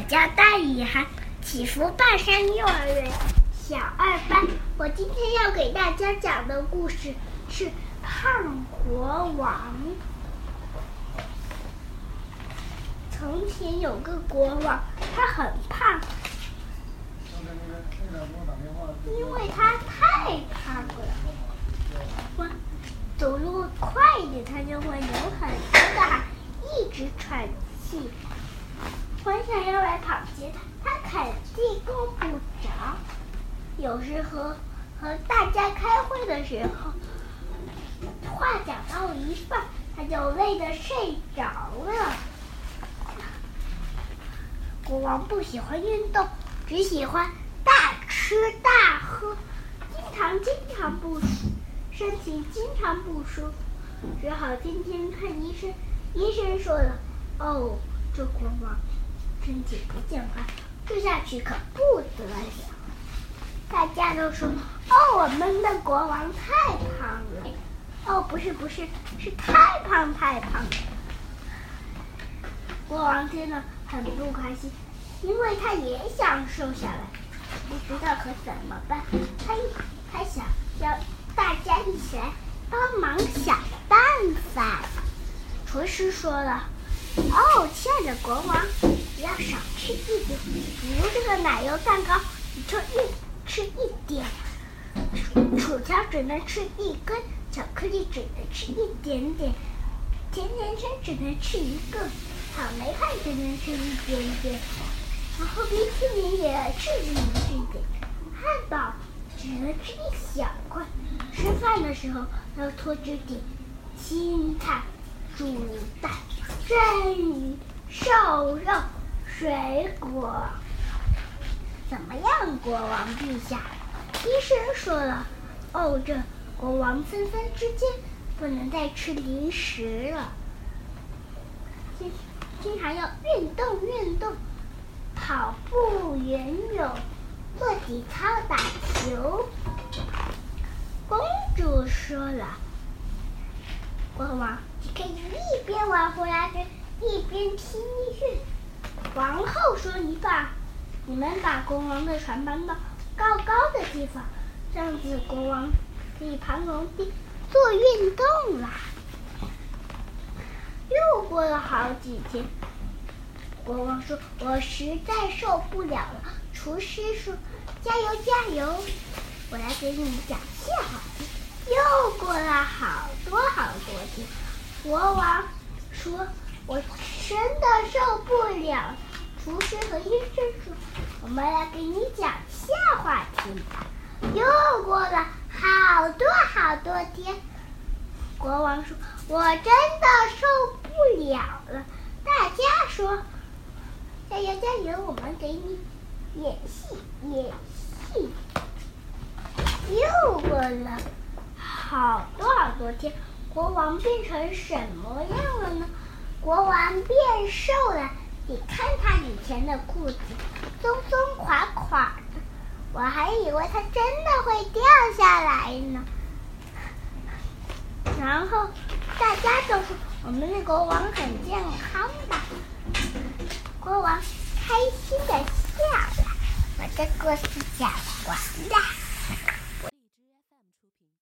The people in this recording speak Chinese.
我叫大雨涵，祈福半山幼儿园小二班。我今天要给大家讲的故事是《胖国王》。从前有个国王，他很胖，因为他太胖了。走路快一点，他就会流很多的汗，一直喘气。我想要来跑接他，他肯定够不着。有时和和大家开会的时候，话讲到一半，他就累得睡着了。国王不喜欢运动，只喜欢大吃大喝，经常经常不舒身体经常不舒服，只好天天看医生。医生说了：“哦，这国王。”身体不健康，住下去可不得了。大家都说：“哦，我们的国王太胖了。”哦，不是不是，是太胖太胖了。国王听了很不开心，因为他也想瘦下来，不知道可怎么办。他他想要大家一起来帮忙想办法。厨师说了：“哦，亲爱的国王。”要少吃一点，比如这个奶油蛋糕，你就一吃一点；薯条只能吃一根，巧克力只能吃一点点，甜甜。圈只能吃一个，草莓派只能吃一点点，然后冰淇淋也只能吃一点，汉堡只能吃一小块。吃饭的时候要多吃点青菜、煮蛋、蒸鱼、瘦肉。水果怎么样，国王陛下？医生说了，哦，这国王分分之间不能再吃零食了，经经常要运动运动，跑步、游泳、做体操、打球。公主说了，国王，你可以一边玩呼啦圈，一边听音乐。王后说：“你把你们把国王的船搬到高高的地方，这样子国王可以爬楼梯做运动啦。”又过了好几天，国王说：“我实在受不了了。”厨师说：“加油加油，我来给你们讲笑话。”又过了好多好多天，国王说。我真的受不了。厨师和医生说：“我们来给你讲笑话听吧。”又过了好多好多天，国王说：“我真的受不了了。”大家说：“加油加油，我们给你演戏演戏。”又过了好多好多天，国王变成什么样了呢？国王变瘦了，你看他以前的裤子松松垮垮的，我还以为他真的会掉下来呢。然后大家都说我们的国王很健康的，国王开心的笑了。我的故事讲完了。